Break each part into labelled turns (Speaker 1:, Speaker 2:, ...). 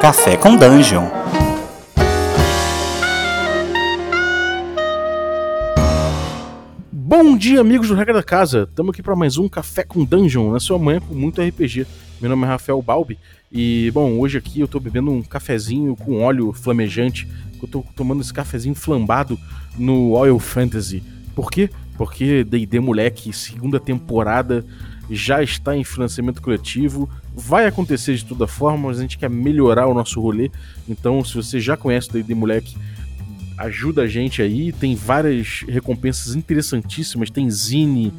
Speaker 1: Café com Dungeon.
Speaker 2: Bom dia, amigos do Regra da Casa. Estamos aqui para mais um Café com Dungeon, na sua manhã com muito RPG. Meu nome é Rafael Balbi e, bom, hoje aqui eu tô bebendo um cafezinho com óleo flamejante. Eu tô tomando esse cafezinho flambado no Oil Fantasy. Por quê? Porque D&D Moleque, segunda temporada, já está em financiamento coletivo. Vai acontecer de toda forma, mas a gente quer melhorar o nosso rolê. Então, se você já conhece o D&D Moleque, ajuda a gente aí. Tem várias recompensas interessantíssimas. Tem zine,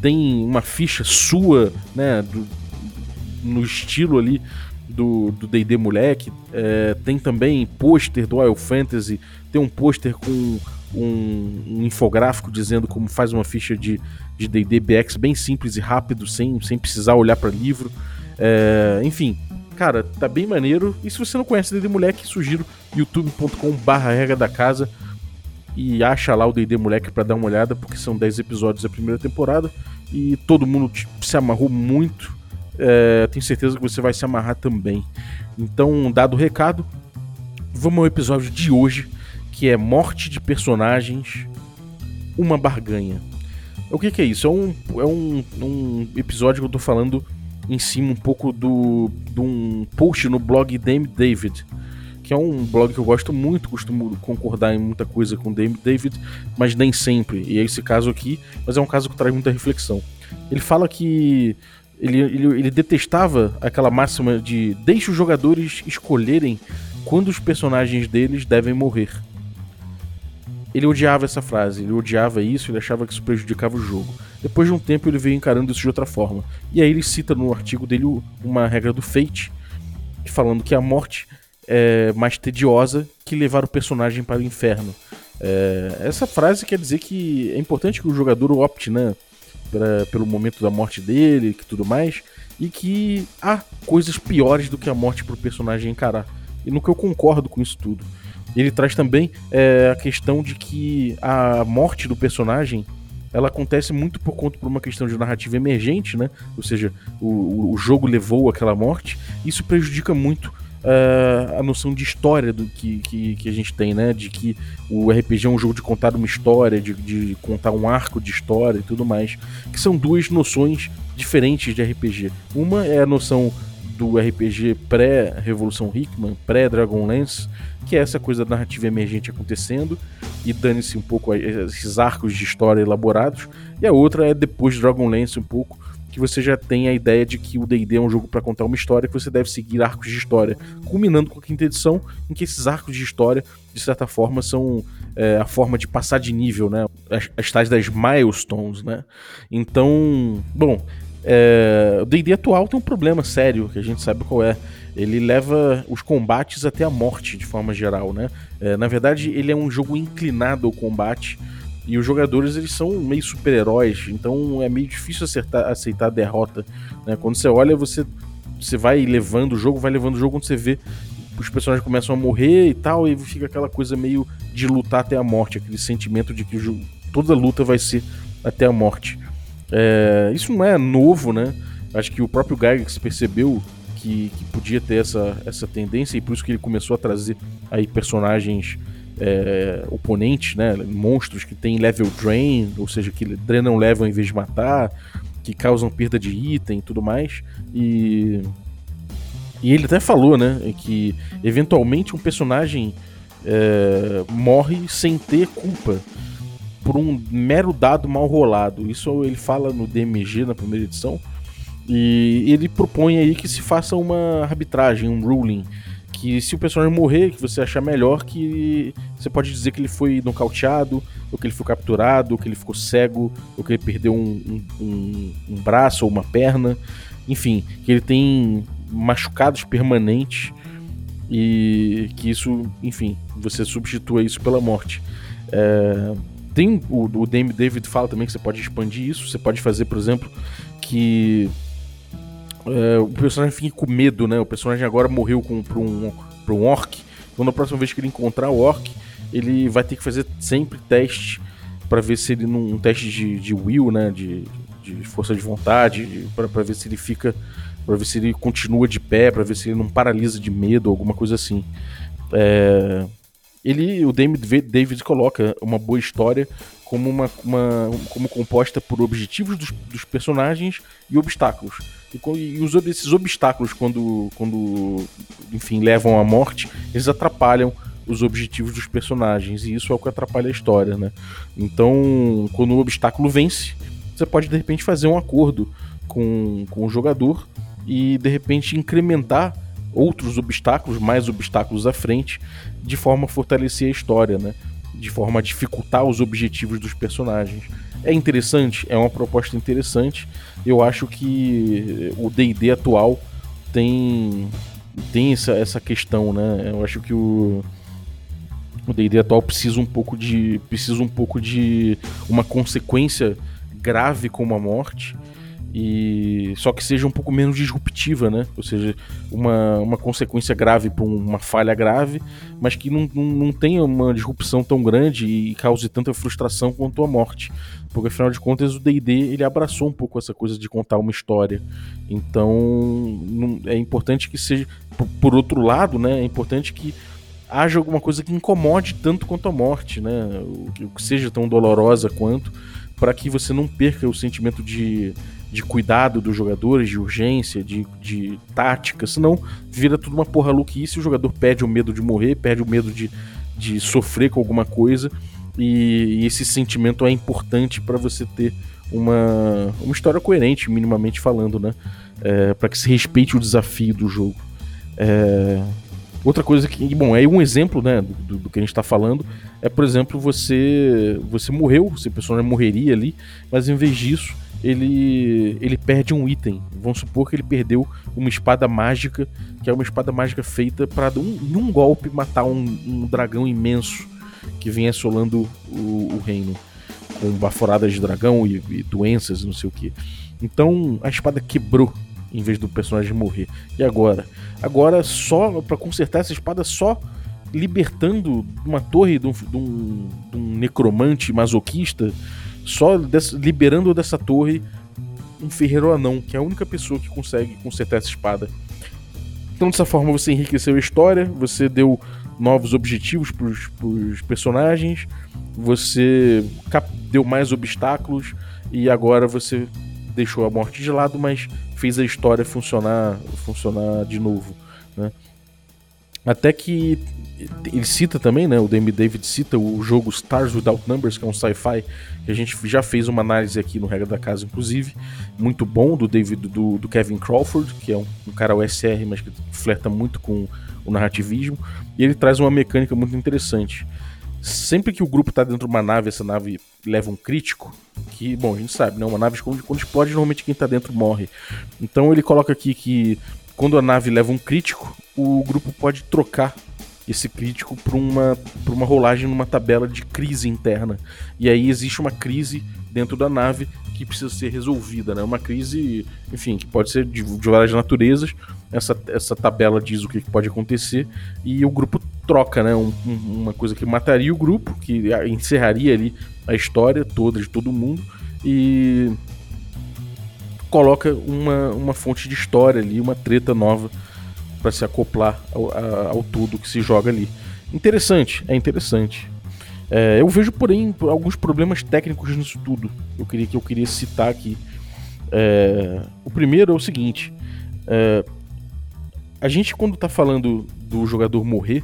Speaker 2: tem uma ficha sua, né, do, no estilo ali do D&D Moleque. É, tem também pôster do Wild Fantasy. Tem um pôster com um, um, infográfico dizendo como faz uma ficha de D&D BX bem simples e rápido, sem, sem precisar olhar para livro. É, enfim, cara, tá bem maneiro. E se você não conhece D&D Moleque, sugiro youtube.com barra regra da casa e acha lá o D&D Moleque para dar uma olhada, porque são 10 episódios da primeira temporada e todo mundo se amarrou muito. É, tenho certeza que você vai se amarrar também. Então, dado o recado, vamos ao episódio de hoje, que é Morte de Personagens, uma barganha. O que, que é isso? É um, é um, um episódio que eu tô falando em cima um pouco do, de um post no blog Dame David, que é um blog que eu gosto muito, costumo concordar em muita coisa com Dame David, mas nem sempre. E é esse caso aqui, mas é um caso que traz muita reflexão. Ele fala que ele, ele, ele detestava aquela máxima de deixe os jogadores escolherem quando os personagens deles devem morrer. Ele odiava essa frase, ele odiava isso, ele achava que isso prejudicava o jogo. Depois de um tempo ele veio encarando isso de outra forma. E aí ele cita no artigo dele uma regra do Fate, falando que a morte é mais tediosa que levar o personagem para o inferno. É, essa frase quer dizer que é importante que o jogador opte né, pra, pelo momento da morte dele e tudo mais, e que há coisas piores do que a morte para o personagem encarar. E no que eu concordo com isso tudo. Ele traz também é, a questão de que a morte do personagem ela acontece muito por conta por uma questão de narrativa emergente, né? Ou seja, o, o jogo levou aquela morte. Isso prejudica muito uh, a noção de história do que, que, que, a gente tem, né? De que o RPG é um jogo de contar uma história, de, de contar um arco de história e tudo mais. Que são duas noções diferentes de RPG. Uma é a noção do RPG pré-Revolução Hickman, pré-Dragonlance, que é essa coisa da narrativa emergente acontecendo e dane-se um pouco esses arcos de história elaborados. E a outra é depois de Dragonlance um pouco, que você já tem a ideia de que o D&D é um jogo para contar uma história que você deve seguir arcos de história, culminando com a quinta edição, em que esses arcos de história, de certa forma, são é, a forma de passar de nível, né? As, as tais das milestones, né? Então, bom, é, o D&D atual tem um problema sério, que a gente sabe qual é. Ele leva os combates até a morte, de forma geral, né? É, na verdade, ele é um jogo inclinado ao combate, e os jogadores eles são meio super-heróis, então é meio difícil acertar, aceitar a derrota. Né? Quando você olha, você, você vai levando o jogo, vai levando o jogo, quando você vê os personagens começam a morrer e tal, e fica aquela coisa meio de lutar até a morte, aquele sentimento de que toda luta vai ser até a morte. É, isso não é novo, né? Acho que o próprio Gygax percebeu que, que, podia ter essa, essa tendência e por isso que ele começou a trazer aí personagens é, oponentes, né? Monstros que tem level drain, ou seja, que drenam level em vez de matar, que causam perda de item e tudo mais. E, e ele até falou, né? Que eventualmente um personagem é, morre sem ter culpa por um mero dado mal rolado. Isso ele fala no DMG na primeira edição. E ele propõe aí que se faça uma arbitragem, um ruling. Que se o personagem morrer, que você achar melhor, que você pode dizer que ele foi nocauteado, ou que ele foi capturado, ou que ele ficou cego, ou que ele perdeu um, um, um braço ou uma perna. Enfim, que ele tem machucados permanentes e que isso, enfim, você substitua isso pela morte. É, tem o, o Dame David fala também que você pode expandir isso. Você pode fazer, por exemplo, que é, o personagem fique com medo, né? O personagem agora morreu com, pra, um, pra um orc. Então, na próxima vez que ele encontrar o orc, ele vai ter que fazer sempre teste para ver se ele num um teste de, de will, né? De, de força de vontade, para ver se ele fica. para ver se ele continua de pé, para ver se ele não paralisa de medo, alguma coisa assim. É, ele, o David, coloca uma boa história como uma, uma como composta por objetivos dos, dos personagens e obstáculos. E, e os, esses obstáculos, quando, quando enfim levam à morte, eles atrapalham os objetivos dos personagens e isso é o que atrapalha a história, né? Então, quando o obstáculo vence, você pode de repente fazer um acordo com, com o jogador e de repente incrementar outros obstáculos, mais obstáculos à frente, de forma a fortalecer a história, né? De forma a dificultar os objetivos dos personagens. É interessante, é uma proposta interessante. Eu acho que o D&D atual tem tem essa, essa questão, né? Eu acho que o o D&D atual precisa um pouco de precisa um pouco de uma consequência grave como a morte e só que seja um pouco menos disruptiva, né? Ou seja, uma, uma consequência grave para uma falha grave, mas que não, não, não tenha uma disrupção tão grande e cause tanta frustração quanto a morte. Porque afinal de contas o D&D ele abraçou um pouco essa coisa de contar uma história. Então não, é importante que seja, por, por outro lado, né? É importante que haja alguma coisa que incomode tanto quanto a morte, né? O, que seja tão dolorosa quanto, para que você não perca o sentimento de de cuidado dos jogadores, de urgência, de, de tática, senão vira tudo uma porra louquice, o jogador perde o medo de morrer, perde o medo de, de sofrer com alguma coisa, e, e esse sentimento é importante para você ter uma, uma história coerente, minimamente falando, né? É, para que se respeite o desafio do jogo. É, outra coisa que, bom, é um exemplo, né, do, do que a gente está falando, é, por exemplo, você você morreu, a pessoa morreria ali, mas em vez disso ele, ele perde um item. Vamos supor que ele perdeu uma espada mágica, que é uma espada mágica feita para um, em um golpe matar um, um, dragão imenso que vem assolando o, o reino, com baforadas de dragão e, e doenças não sei o que. Então a espada quebrou em vez do personagem morrer. E agora? Agora só para consertar essa espada só libertando uma torre de um, de um, de um necromante masoquista só des, liberando dessa torre um ferreiro anão, que é a única pessoa que consegue consertar essa espada. Então, dessa forma, você enriqueceu a história, você deu novos objetivos para os personagens, você deu mais obstáculos e agora você deixou a morte de lado, mas fez a história funcionar, funcionar de novo. Né? Até que ele cita também, né? O Demi David cita o jogo Stars Without Numbers, que é um sci-fi que a gente já fez uma análise aqui no Regra da Casa, inclusive, muito bom do David do, do Kevin Crawford, que é um, um cara OSR, mas que flerta muito com o narrativismo, e ele traz uma mecânica muito interessante. Sempre que o grupo está dentro de uma nave, essa nave leva um crítico, que, bom, a gente sabe, né? Uma nave quando, quando explode, normalmente quem está dentro morre. Então ele coloca aqui que quando a nave leva um crítico, o grupo pode trocar esse crítico para uma, por uma rolagem numa tabela de crise interna. E aí existe uma crise dentro da nave que precisa ser resolvida, né? Uma crise, enfim, que pode ser de, de várias naturezas. Essa, essa tabela diz o que pode acontecer e o grupo troca, né? Um, uma coisa que mataria o grupo, que encerraria ali a história toda de todo mundo e coloca uma, uma fonte de história ali, uma treta nova para se acoplar ao, ao, tudo que se joga ali. Interessante, é interessante. É, eu vejo, porém, alguns problemas técnicos nisso tudo. Eu queria que eu queria citar aqui. É, o primeiro é o seguinte: é, a gente quando está falando do jogador morrer,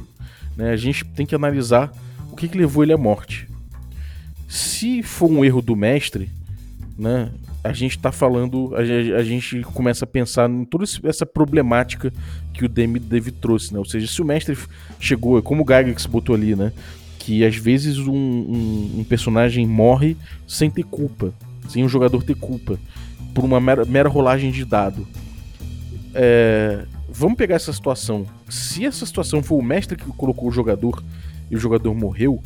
Speaker 2: né, a gente tem que analisar o que, que levou ele à morte. Se for um erro do mestre, né, a gente está falando, a, a, gente começa a pensar em toda essa problemática que o Demi Dave trouxe, né? Ou seja, se o mestre chegou, como o Gygax botou ali, né? Que às vezes um, um, um, personagem morre sem ter culpa, sem o jogador ter culpa, por uma mera, mera rolagem de dado. É, vamos pegar essa situação. Se essa situação for o mestre que colocou o jogador e o jogador morreu,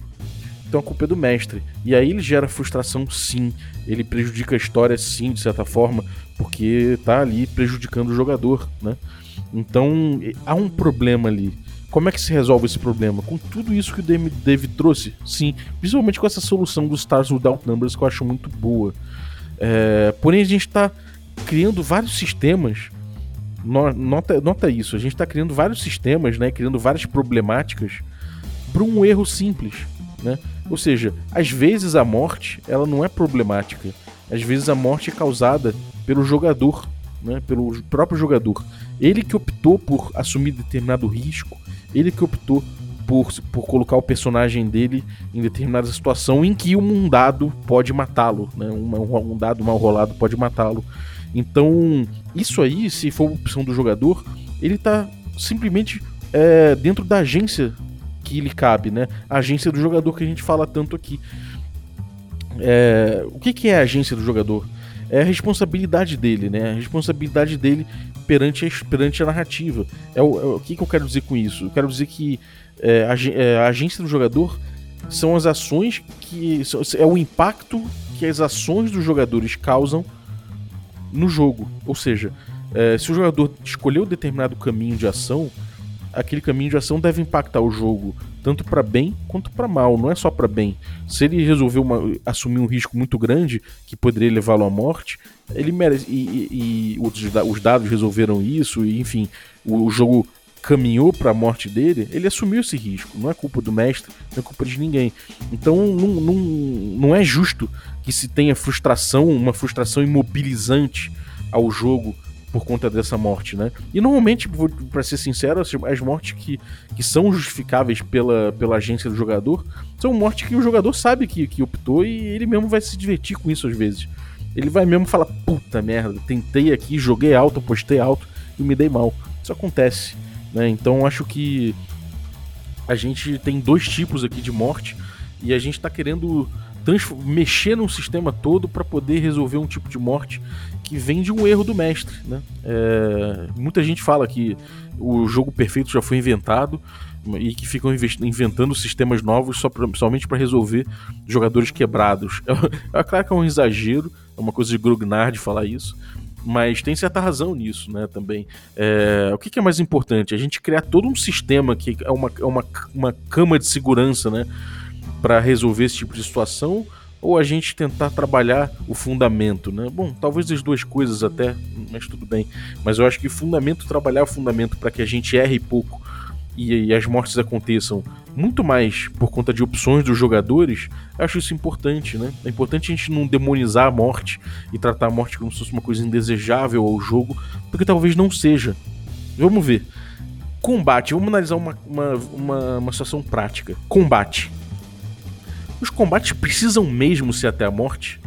Speaker 2: então a culpa é do mestre. E aí ele gera frustração, sim. Ele prejudica a história, sim, de certa forma, porque tá ali prejudicando o jogador, né? Então há um problema ali. Como é que se resolve esse problema? Com tudo isso que o Dave trouxe? Sim, principalmente com essa solução dos Stars Without Numbers que eu acho muito boa. É, porém, a gente está criando vários sistemas. Nota, nota isso, a gente está criando vários sistemas, né, criando várias problemáticas para um erro simples. Né? Ou seja, às vezes a morte ela não é problemática. Às vezes a morte é causada pelo jogador, né? pelo próprio jogador. Ele que optou por assumir determinado risco, ele que optou por, por colocar o personagem dele em determinada situação em que um dado pode matá-lo, né? um, um dado mal rolado pode matá-lo. Então, isso aí, se for opção do jogador, ele está simplesmente é, dentro da agência que lhe cabe, né? A agência do jogador que a gente fala tanto aqui. É, o que, que é a agência do jogador? É a responsabilidade dele, né? A responsabilidade dele perante a, perante a narrativa. É o, é o que, que eu quero dizer com isso? Eu quero dizer que é, a, é, a, agência do jogador são as ações que. é o impacto que as ações dos jogadores causam no jogo. Ou seja, é, se o jogador escolheu determinado caminho de ação, aquele caminho de ação deve impactar o jogo tanto para bem quanto para mal, não é só para bem. Se ele resolveu uma, assumir um risco muito grande que poderia levá-lo à morte, ele merece. E, e, e os, os, dados resolveram isso, e enfim, o, o jogo caminhou para a morte dele, ele assumiu esse risco. Não é culpa do mestre, não é culpa de ninguém. Então não, não, não é justo que se tenha frustração, uma frustração imobilizante ao jogo por conta dessa morte, né? E normalmente, para ser sincero, as mortes que, que são justificáveis pela, pela agência do jogador são mortes que o jogador sabe que, que optou e ele mesmo vai se divertir com isso às vezes. Ele vai mesmo falar: puta merda, tentei aqui, joguei alto, postei alto e me dei mal. Isso acontece, né? Então acho que a gente tem dois tipos aqui de morte e a gente está querendo mexer no sistema todo para poder resolver um tipo de morte que vem de um erro do mestre. Né? É, muita gente fala que o jogo perfeito já foi inventado e que ficam inventando sistemas novos só pra, somente para resolver jogadores quebrados. É, é claro que é um exagero, é uma coisa de Grognard falar isso, mas tem certa razão nisso, né, também. É, o que, que, é mais importante? A gente criar todo um sistema que é uma, uma, uma cama de segurança, né, para resolver esse tipo de situação, ou a gente tentar trabalhar o fundamento, né? Bom, talvez as duas coisas até, mas tudo bem. Mas eu acho que fundamento, trabalhar o fundamento para que a gente erre pouco e, e, as mortes aconteçam muito mais por conta de opções dos jogadores, acho isso importante, né? É importante a gente não demonizar a morte e tratar a morte como se fosse uma coisa indesejável ao jogo, porque talvez não seja. Vamos ver. Combate, vamos analisar uma, uma, uma, uma situação prática. Combate os combates precisam mesmo ser até a morte?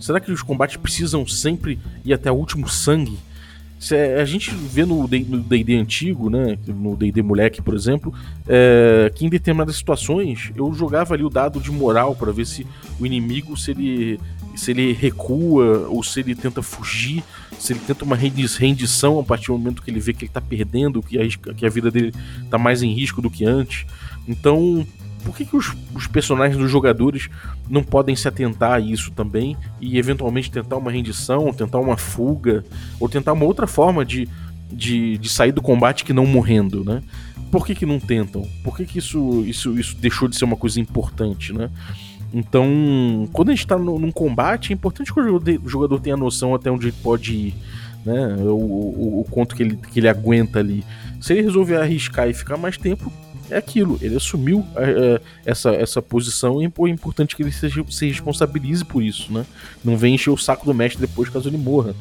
Speaker 2: Será que os combates precisam sempre ir até o último sangue? A gente vê no D&D antigo, né, no D&D moleque, por exemplo, é, que em determinadas situações eu jogava ali o dado de moral para ver se o inimigo, se ele, se ele recua ou se ele tenta fugir, se ele tenta uma rendição a partir do momento que ele vê que ele tá perdendo, que a, que a vida dele tá mais em risco do que antes. Então, por que, que os, os, personagens dos jogadores não podem se atentar a isso também e eventualmente tentar uma rendição, tentar uma fuga, ou tentar uma outra forma de, de, de sair do combate que não morrendo, né? Por que, que não tentam? Por que, que isso, isso, isso deixou de ser uma coisa importante, né? Então, quando a gente está num combate, é importante que o jogador tenha noção até onde ele pode ir, né? O, o, o quanto que ele, que ele aguenta ali. Se ele resolver arriscar e ficar mais tempo, é aquilo, ele assumiu é, essa, essa posição e é importante que ele seja, se responsabilize por isso, né? Não vem encher o saco do mestre depois caso ele morra.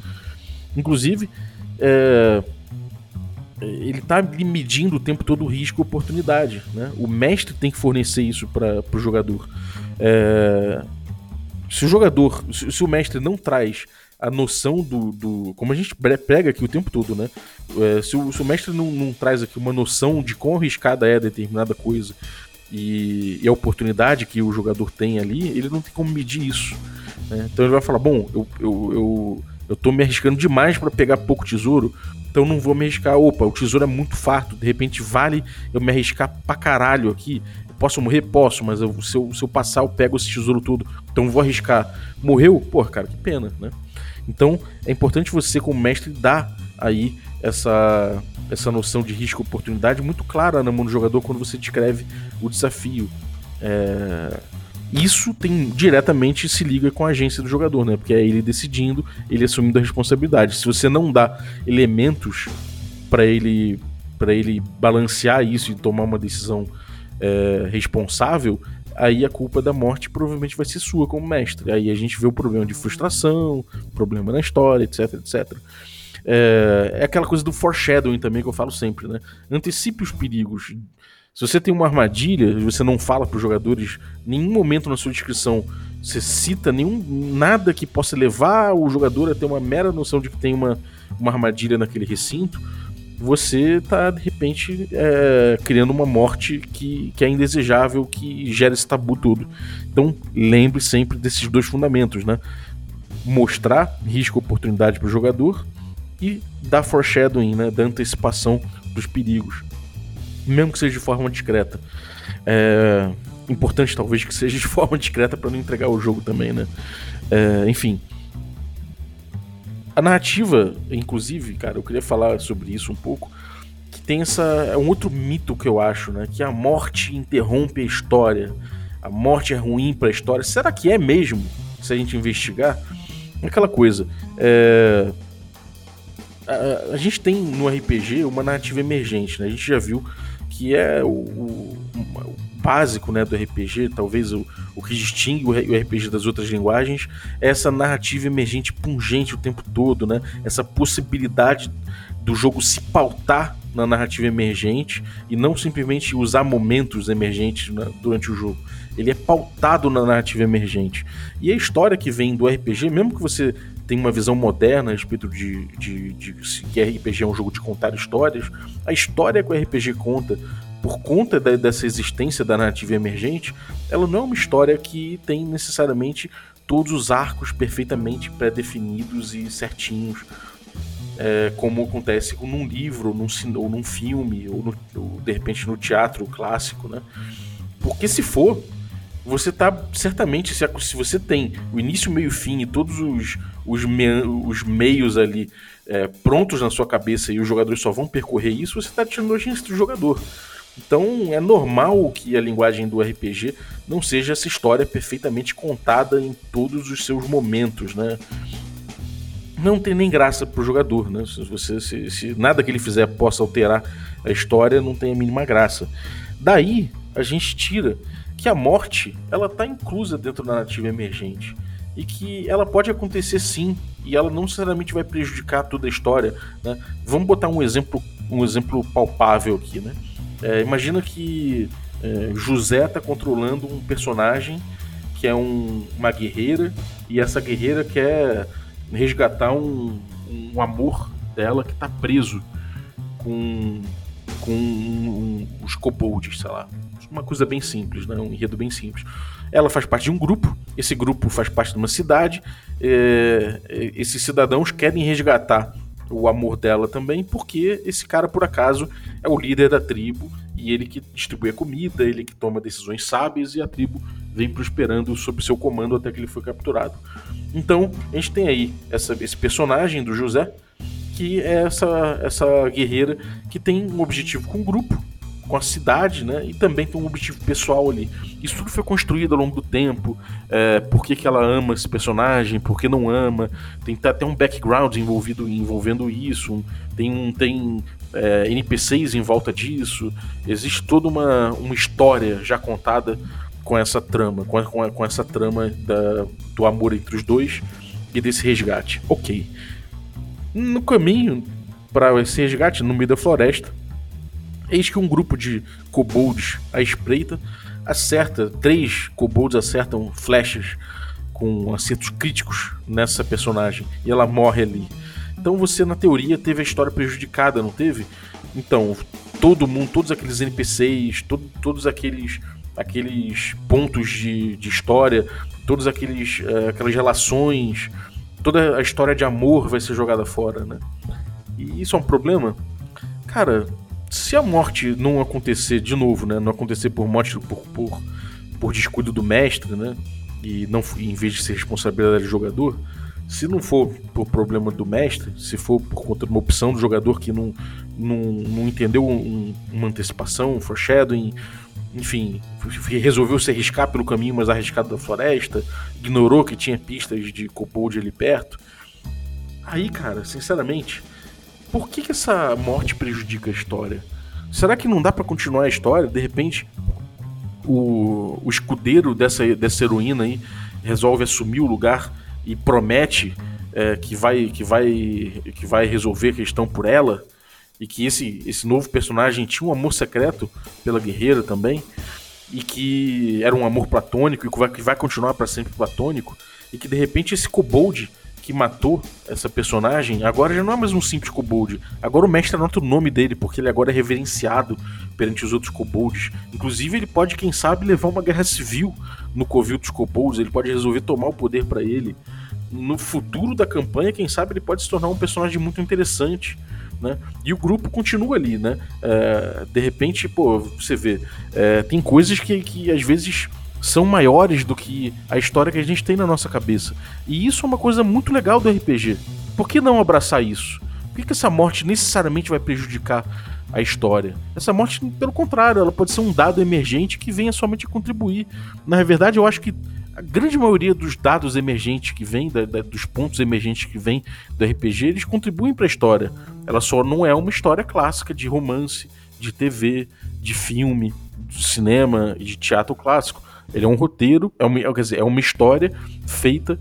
Speaker 2: Inclusive, é, ele está medindo o tempo todo o risco e oportunidade, né? O mestre tem que fornecer isso para o jogador. É, se o jogador, se, se o mestre não traz a noção do, do, Como a gente prega aqui o tempo todo, né? É, se, o, se, o, mestre não, não, traz aqui uma noção de quão arriscada é determinada coisa e, e, a oportunidade que o jogador tem ali, ele não tem como medir isso. Né? Então ele vai falar: bom, eu, eu, eu, eu tô me arriscando demais para pegar pouco tesouro, então não vou me arriscar. Opa, o tesouro é muito farto, de repente vale eu me arriscar pra caralho aqui. Posso morrer? Posso, mas eu, se, eu, se eu passar, eu pego esse tesouro todo. Então vou arriscar. Morreu? Pô, cara, que pena, né? Então é importante você, como mestre, dar aí essa, essa noção de risco e oportunidade muito clara na mão do jogador quando você descreve o desafio. É... Isso tem diretamente se liga com a agência do jogador, né? Porque é ele decidindo, ele assumindo a responsabilidade. Se você não dá elementos para ele para ele balancear isso e tomar uma decisão é, responsável, aí a culpa da morte provavelmente vai ser sua como mestre. Aí a gente vê o problema de frustração, problema na história, etc, etc. É, é aquela coisa do foreshadowing também que eu falo sempre, né? Antecipe os perigos. Se você tem uma armadilha você não fala para os jogadores, nenhum momento na sua descrição você cita nenhum nada que possa levar o jogador a ter uma mera noção de que tem uma, uma armadilha naquele recinto, você está de repente é, criando uma morte que, que é indesejável, que gera esse tabu todo. Então lembre sempre desses dois fundamentos, né? Mostrar risco oportunidade para o jogador e dar foreshadowing, né? Dar antecipação dos perigos mesmo que seja de forma discreta. É importante, talvez, que seja de forma discreta para não entregar o jogo também, né? É, enfim. A narrativa, inclusive, cara, eu queria falar sobre isso um pouco. Que tem essa. É um outro mito que eu acho, né? Que a morte interrompe a história. A morte é ruim para a história. Será que é mesmo? Se a gente investigar? É aquela coisa. É... A, a, gente tem no RPG uma narrativa emergente, né? A gente já viu que é o, o, o básico né, do RPG, talvez o, o que distingue o RPG das outras linguagens, é essa narrativa emergente pungente o tempo todo, né? essa possibilidade do jogo se pautar na narrativa emergente e não simplesmente usar momentos emergentes né, durante o jogo. Ele é pautado na narrativa emergente. E a história que vem do RPG, mesmo que você tenha uma visão moderna a respeito de, de, de, de que RPG é um jogo de contar histórias, a história que o RPG conta por conta da, dessa existência da narrativa emergente, ela não é uma história que tem necessariamente todos os arcos perfeitamente pré-definidos e certinhos é, como acontece num livro, num, ou num filme, ou, no, ou, de repente no teatro clássico, né? Porque se for, você tá certamente, se, se você tem o início, meio fim e todos os, os, me, os meios ali é, prontos na sua cabeça e os jogadores só vão percorrer isso, você está tirando a urgência do jogador. Então é normal que a linguagem do RPG não seja essa história perfeitamente contada em todos os seus momentos, né? não tem nem graça pro jogador, né? Se, você, se, se, nada que ele fizer possa alterar a história, não tem a mínima graça. Daí a gente tira que a morte ela tá inclusa dentro da narrativa emergente e que ela pode acontecer sim e ela não necessariamente vai prejudicar toda a história. Né? Vamos botar um exemplo, um exemplo palpável aqui, né? É, imagina que é, José tá controlando um personagem que é um, uma guerreira e essa guerreira quer resgatar um, um amor dela que tá preso com, com um, os kobolds, sei lá. Uma coisa bem simples, né? um enredo bem simples. Ela faz parte de um grupo, esse grupo faz parte de uma cidade, é, é esses cidadãos querem resgatar o amor dela também, porque esse cara, por acaso, é o líder da tribo e ele que distribui a comida, ele que toma decisões sábias e a tribo vem prosperando sob seu comando até que ele foi capturado. Então, a gente tem aí essa, esse personagem do José, que é essa, essa guerreira que tem um objetivo com o grupo, com a cidade, né? E também tem um objetivo pessoal ali. Isso tudo foi construído ao longo do tempo. É, por que, que ela ama esse personagem, por que não ama. Tem até um background envolvido envolvendo isso. Tem, um, tem é, NPCs em volta disso. Existe toda uma, uma história já contada com essa trama, com, com, com essa trama da, do amor entre os dois e desse resgate. Ok. No caminho para esse resgate, no meio da floresta, Eis que um grupo de kobolds à espreita acerta, três kobolds acertam flechas com acertos críticos nessa personagem e ela morre ali. Então você, na teoria, teve a história prejudicada, não teve? Então, todo mundo, todos aqueles NPCs, todo, todos aqueles, aqueles pontos de, de história, todas aqueles, uh, aquelas relações, toda a história de amor vai ser jogada fora, né? E isso é um problema? Cara, se a morte não acontecer de novo, né? Não acontecer por morte por, por, por descuido do mestre, né? E não em vez de ser responsabilidade do jogador, se não for por problema do mestre, se for por conta de uma opção do jogador que não, não, não entendeu um, uma antecipação, um foreshadowing, enfim, resolveu se arriscar pelo caminho mais arriscado da floresta, ignorou que tinha pistas de kobold ali perto. Aí, cara, sinceramente, por que, que essa morte prejudica a história? Será que não dá para continuar a história? De repente, o, o escudeiro dessa, dessa heroína aí resolve assumir o lugar e promete é, que, vai, que, vai, que vai resolver a questão por ela e que esse, esse novo personagem tinha um amor secreto pela guerreira também e que era um amor platônico e que vai, que vai continuar para sempre platônico e que de repente esse kobold que matou essa personagem agora já não é mais um simples kobold. Agora o mestre anota o nome dele, porque ele agora é reverenciado perante os outros kobolds. Inclusive, ele pode, quem sabe, levar uma guerra civil no covil dos kobolds. Ele pode resolver tomar o poder para ele. No futuro da campanha, quem sabe, ele pode se tornar um personagem muito interessante. Né? E o grupo continua ali, né? É, de repente, pô, você vê, é, tem coisas que, que às vezes são maiores do que a história que a gente tem na nossa cabeça. E isso é uma coisa muito legal do RPG. Por que não abraçar isso? Por que, que essa morte necessariamente vai prejudicar a história? Essa morte, pelo contrário, ela pode ser um dado emergente que venha somente contribuir. Na verdade, eu acho que a grande maioria dos dados emergentes que vem, da, da, dos pontos emergentes que vem do RPG, eles contribuem para a história. Ela só não é uma história clássica de romance, de TV, de filme, de cinema de teatro clássico. Ele é um roteiro, é uma, quer dizer, é uma história feita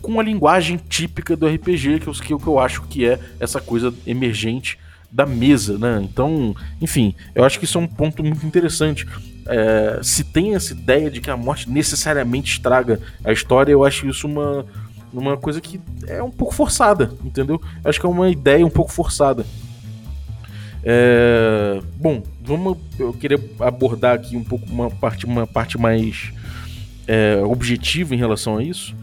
Speaker 2: com a linguagem típica do RPG, que, eu, que, que eu acho que é essa coisa emergente da mesa, né? Então, enfim, eu acho que isso é um ponto muito interessante. É, se tem essa ideia de que a morte necessariamente estraga a história, eu acho isso uma, uma coisa que é um pouco forçada, entendeu? Eu acho que é uma ideia um pouco forçada. É, bom, vamos. Eu queria abordar aqui um pouco uma parte, uma parte mais é, objetiva em relação a isso.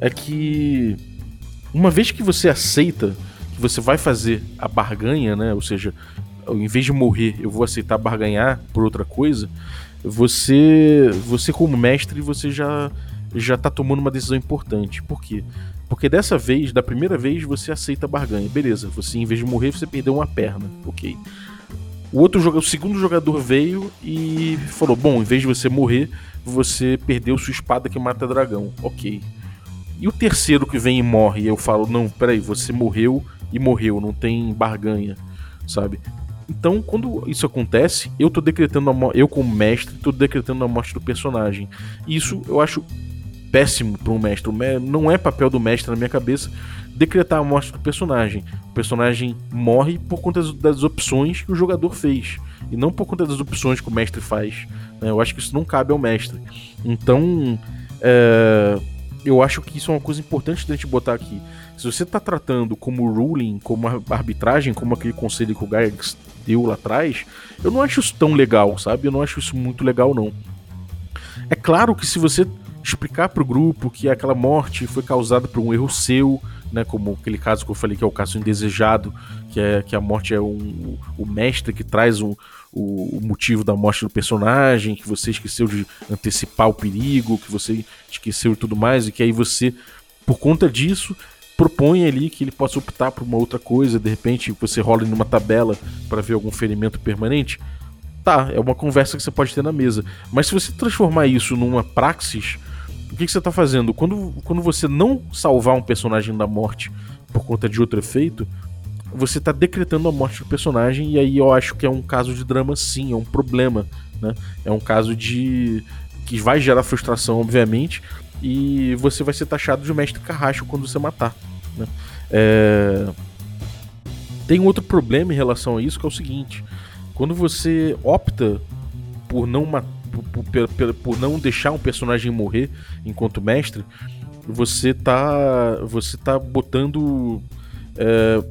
Speaker 2: É que uma vez que você aceita que você vai fazer a barganha, né? Ou seja, em vez de morrer, eu vou aceitar barganhar por outra coisa. Você, você como mestre, você já já tá tomando uma decisão importante. Por quê? Porque dessa vez, da primeira vez, você aceita a barganha. Beleza, você em vez de morrer, você perdeu uma perna. Ok. O outro jogador, o segundo jogador veio e falou: Bom, em vez de você morrer, você perdeu sua espada que mata dragão. Ok. E o terceiro que vem e morre, eu falo: Não, peraí, você morreu e morreu, não tem barganha, sabe? Então, quando isso acontece, eu tô decretando a eu como mestre, tô decretando a morte do personagem. Isso eu acho péssimo para um mestre. Não é papel do mestre na minha cabeça decretar a morte do personagem. O personagem morre por conta das opções que o jogador fez e não por conta das opções que o mestre faz. Né? Eu acho que isso não cabe ao mestre. Então, é... eu acho que isso é uma coisa importante da gente botar aqui. Se você está tratando como ruling, como arbitragem, como aquele conselho que o Gygax deu lá atrás, eu não acho isso tão legal, sabe? Eu não acho isso muito legal, não. É claro que se você explicar para o grupo que aquela morte foi causada por um erro seu, né, como aquele caso que eu falei que é o caso indesejado, que é que a morte é um, o mestre que traz um, o, o, motivo da morte do personagem, que você esqueceu de antecipar o perigo, que você esqueceu e tudo mais, e que aí você, por conta disso, propõe ali que ele possa optar por uma outra coisa, de repente você rola em uma tabela para ver algum ferimento permanente. Tá, é uma conversa que você pode ter na mesa. Mas se você transformar isso numa praxis, o que, que você está fazendo? Quando, quando você não salvar um personagem da morte por conta de outro efeito, você está decretando a morte do personagem, e aí eu acho que é um caso de drama, sim, é um problema. Né? É um caso de. que vai gerar frustração, obviamente, e você vai ser taxado de mestre carrasco quando você matar. Né? É... Tem outro problema em relação a isso que é o seguinte: quando você opta por não matar por, por, por, não deixar um personagem morrer enquanto mestre, você tá você tá botando é,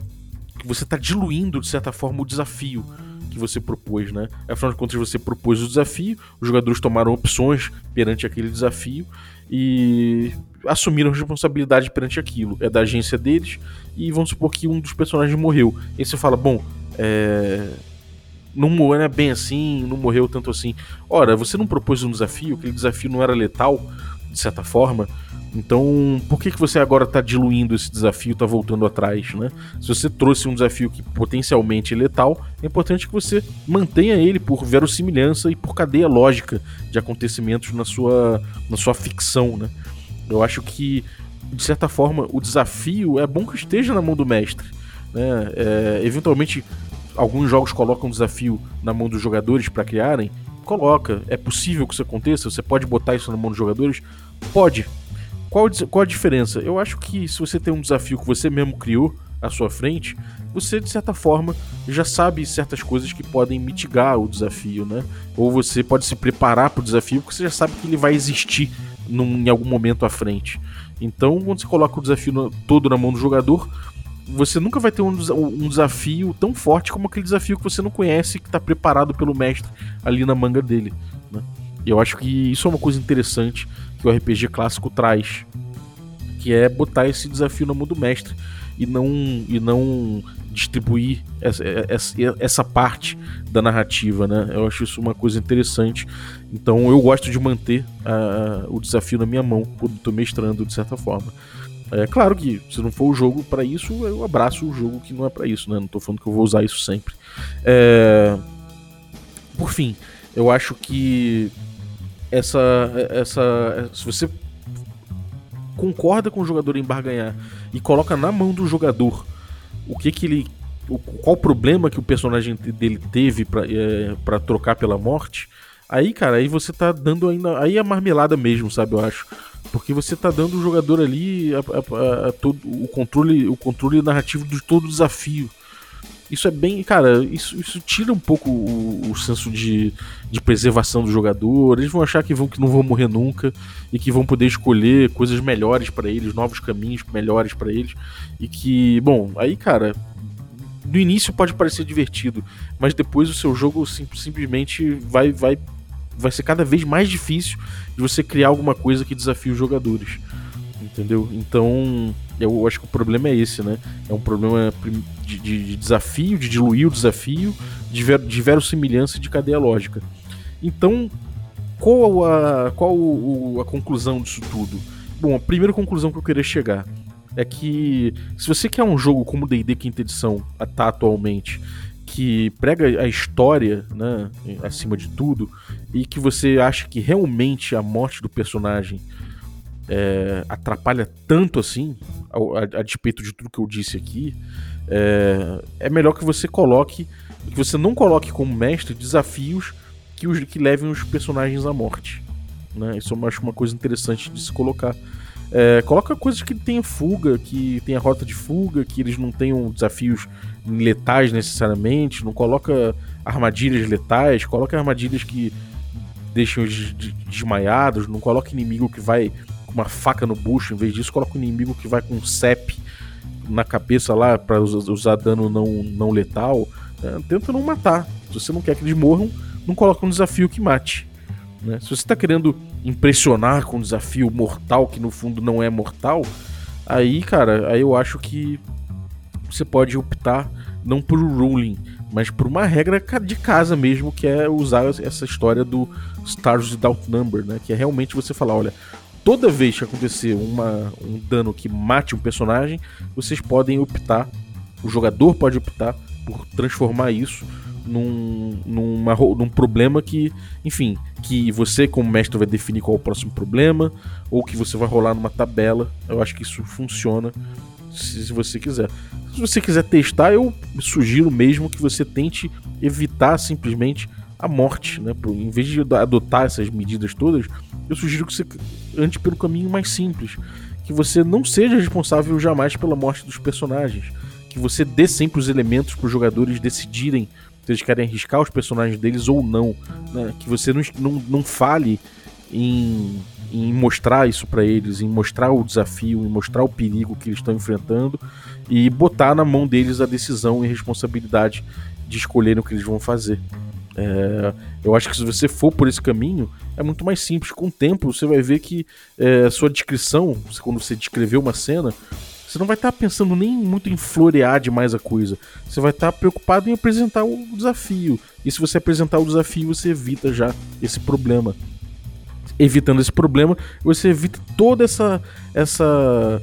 Speaker 2: você tá diluindo de certa forma o desafio que você propôs, né? Afinal de contas, você propôs o desafio, os jogadores tomaram opções perante aquele desafio e assumiram responsabilidade perante aquilo. É da agência deles e vamos supor que um dos personagens morreu. E você fala, bom, é, não é bem assim, não morreu tanto assim. Ora, você não propôs um desafio, aquele desafio não era letal, de certa forma. Então, por que, que você agora está diluindo esse desafio, está voltando atrás, né? Se você trouxe um desafio que potencialmente é letal, é importante que você mantenha ele por verossimilhança e por cadeia lógica de acontecimentos na sua, na sua ficção, né? Eu acho que, de certa forma, o desafio é bom que esteja na mão do mestre, né? É, eventualmente, alguns jogos colocam o desafio na mão dos jogadores para criarem, coloca. É possível que isso aconteça? Você pode botar isso na mão dos jogadores? Pode. Qual, qual a diferença? Eu acho que se você tem um desafio que você mesmo criou à sua frente, você de certa forma já sabe certas coisas que podem mitigar o desafio, né? Ou você pode se preparar para o desafio porque você já sabe que ele vai existir num, em algum momento à frente. Então, quando você coloca o desafio no, todo na mão do jogador, você nunca vai ter um, um, desafio tão forte como aquele desafio que você não conhece que está preparado pelo mestre ali na manga dele. Né? E eu acho que isso é uma coisa interessante que o RPG clássico traz, que é botar esse desafio na mão do mestre e não e não distribuir essa, essa, essa, parte da narrativa, né? Eu acho isso uma coisa interessante. Então eu gosto de manter uh, o desafio na minha mão quando estou mestrando de certa forma. É claro que se não for o jogo para isso, eu abraço o jogo que não é para isso, né? Não tô falando que eu vou usar isso sempre. É... Por fim, eu acho que essa essa se você concorda com o jogador em barganhar e coloca na mão do jogador o que que ele o, qual o problema que o personagem dele teve para é, trocar pela morte, aí, cara, aí você tá dando ainda. Aí é marmelada mesmo, sabe? Eu acho. Porque você tá dando o jogador ali a, a, a, todo, o, controle, o controle narrativo de todo o desafio. Isso é bem. Cara, isso, isso tira um pouco o, o senso de, de preservação do jogador. Eles vão achar que, vão, que não vão morrer nunca e que vão poder escolher coisas melhores para eles, novos caminhos melhores para eles. E que, bom, aí, cara, no início pode parecer divertido, mas depois o seu jogo sim, simplesmente vai, vai vai ser cada vez mais difícil de você criar alguma coisa que desafie os jogadores. Entendeu? Então, eu acho que o problema é esse, né? É um problema de, de, de desafio, de diluir o desafio, de, ver, de verossimilhança e de cadeia lógica. Então, qual a, qual o, a conclusão disso tudo? Bom, a primeira conclusão que eu queria chegar é que se você quer um jogo como D&D quinta edição tá atualmente que prega a história, né, acima de tudo, e que você acha que realmente a morte do personagem é, atrapalha tanto assim, a, a, a, despeito de tudo que eu disse aqui, é, é, melhor que você coloque, que você não coloque como mestre desafios que, os, que levem os personagens à morte. Né? Isso eu acho uma coisa interessante de se colocar. É, coloca coisas que tenham fuga, que tenha rota de fuga, que eles não tenham desafios letais necessariamente, não coloca armadilhas letais, coloca armadilhas que deixam eles desmaiados, não coloca inimigo que vai com uma faca no bucho, em vez disso coloca um inimigo que vai com um CEP na cabeça lá para usar dano não, não letal. É, tenta não matar. Se você não quer que eles morram, não coloca um desafio que mate. Né? Se você está querendo impressionar com um desafio mortal que no fundo não é mortal, aí, cara, aí eu acho que você pode optar não por ruling, mas por uma regra de casa mesmo, que é usar essa história do Stars Without Number, né? Que é realmente você falar, olha, toda vez que acontecer uma, um dano que mate um personagem, vocês podem optar, o jogador pode optar por transformar isso num, numa, num problema que, enfim, que você como mestre vai definir qual é o próximo problema, ou que você vai rolar numa tabela. Eu acho que isso funciona se, se você quiser. Se você quiser testar, eu sugiro mesmo que você tente evitar simplesmente a morte, né? Em vez de adotar essas medidas todas, eu sugiro que você ande pelo caminho mais simples, que você não seja responsável jamais pela morte dos personagens, que você dê sempre os elementos para os jogadores decidirem se eles querem arriscar os personagens deles ou não. Né? Que você não, não, não fale em, em mostrar isso para eles, em mostrar o desafio, em mostrar o perigo que eles estão enfrentando e botar na mão deles a decisão e responsabilidade de escolherem o que eles vão fazer. É, eu acho que se você for por esse caminho, é muito mais simples. Com o tempo, você vai ver que é, a sua descrição, quando você descrever uma cena, você não vai estar tá pensando nem muito em florear demais a coisa. Você vai estar tá preocupado em apresentar o desafio. E se você apresentar o desafio, você evita já esse problema. evitando esse problema, você evita toda essa essa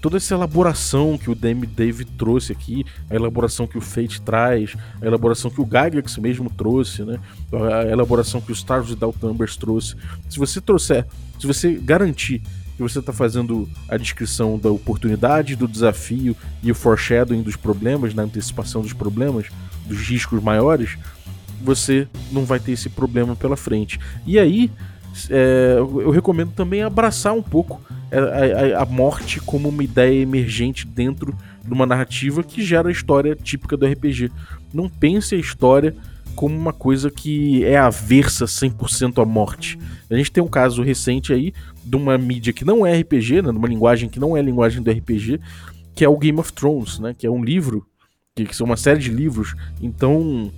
Speaker 2: toda essa elaboração que o Dame Dave trouxe aqui, a elaboração que o Fate traz, a elaboração que o Gygax mesmo trouxe, né? A elaboração que o Stars Without Numbers trouxe. Se você trouxer, se você garantir que você está fazendo a descrição da oportunidade, do desafio e o foreshadowing dos problemas, na antecipação dos problemas, dos riscos maiores, você não vai ter esse problema pela frente. E aí, é, eu recomendo também abraçar um pouco a, a, a, morte como uma ideia emergente dentro de uma narrativa que gera a história típica do RPG. Não pense a história como uma coisa que é aversa 100% à morte. A gente tem um caso recente aí de uma mídia que não é RPG, né, de uma linguagem que não é linguagem do RPG, que é o Game of Thrones, né, que é um livro, que, que são uma série de livros. Então,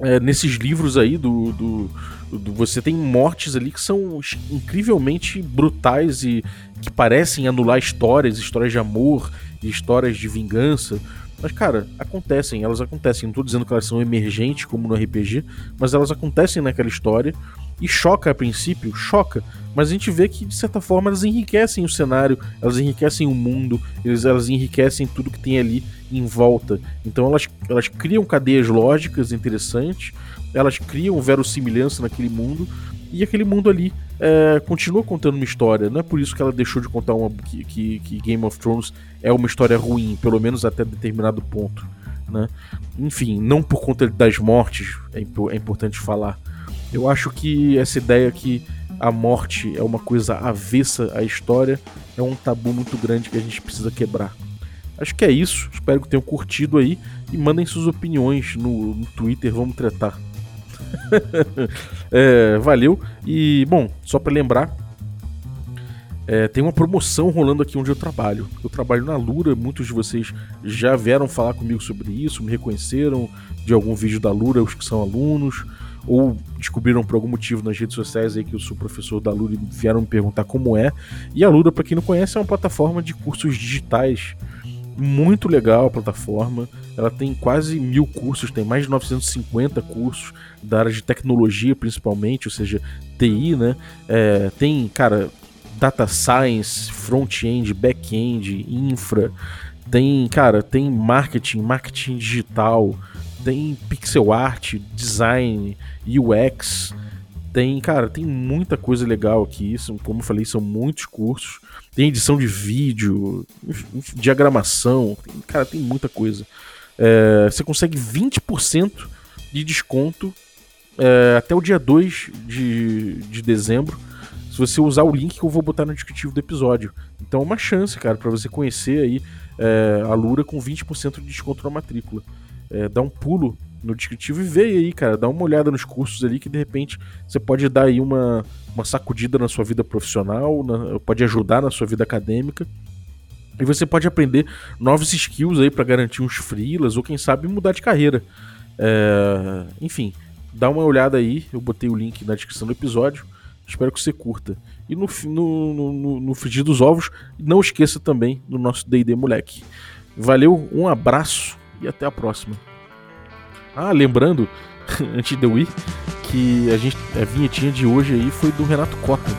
Speaker 2: é, nesses livros aí do, do, do, você tem mortes ali que são incrivelmente brutais e que parecem anular histórias, histórias de amor histórias de vingança. Mas, cara, acontecem, elas acontecem. Não tô dizendo que elas são emergentes, como no RPG, mas elas acontecem naquela história. E choca a princípio, choca. Mas a gente vê que, de certa forma, elas enriquecem o cenário, elas enriquecem o mundo, elas enriquecem tudo que tem ali em volta. Então elas, elas criam cadeias lógicas interessantes, elas criam verossimilhança naquele mundo, e aquele mundo ali é, continua contando uma história. Não é por isso que ela deixou de contar uma, que, que, que, Game of Thrones é uma história ruim, pelo menos até determinado ponto. Né? Enfim, não por conta das mortes, é, é importante falar. Eu acho que essa ideia que a morte é uma coisa avessa à história é um tabu muito grande que a gente precisa quebrar. Acho que é isso. Espero que tenham curtido aí e mandem suas opiniões no, no Twitter. Vamos tratar. é, valeu. E, bom, só para lembrar, é, tem uma promoção rolando aqui onde eu trabalho. Eu trabalho na Lura, muitos de vocês já vieram falar comigo sobre isso, me reconheceram de algum vídeo da Lura, os que são alunos, ou descobriram por algum motivo nas redes sociais aí que eu sou professor da Lura e vieram me perguntar como é. E a Lura, para quem não conhece, é uma plataforma de cursos digitais muito legal a plataforma. Ela tem quase mil cursos, tem mais de 950 cursos da área de tecnologia, principalmente, ou seja, TI, né? É, tem, cara, data science, front-end, back-end, infra. Tem, cara, tem marketing, marketing digital, tem pixel art, design, UX. Tem, cara, tem muita coisa legal aqui. Como eu falei, são muitos cursos tem edição de vídeo, diagramação, tem, cara, tem muita coisa. É, você consegue 20% de desconto é, até o dia 2 de, de dezembro, se você usar o link que eu vou botar no descritivo do episódio. Então é uma chance, cara, para você conhecer aí é, a Lura com 20% de desconto na matrícula. É, dá um pulo no descritivo e vê aí, cara, dá uma olhada nos cursos ali que de repente você pode dar aí uma, uma sacudida na sua vida profissional, na, pode ajudar na sua vida acadêmica. E você pode aprender novos skills aí para garantir uns freelas ou quem sabe mudar de carreira. É, enfim, dá uma olhada aí, eu botei o link na descrição do episódio. Espero que você curta. E no, no, no, no frigir dos ovos, não esqueça também do nosso DD Moleque. Valeu, um abraço e até a próxima. Ah, lembrando, antes de eu ir, que a, gente, a vinhetinha de hoje aí foi do Renato Cota.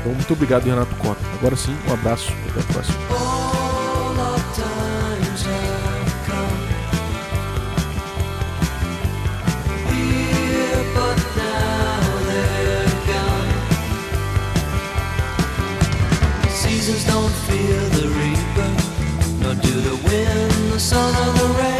Speaker 2: Então, muito obrigado, Renato Cota. Agora sim, um abraço, e até a próxima. don't fear
Speaker 3: the reaper, nor do the wind, the sun, or the rain.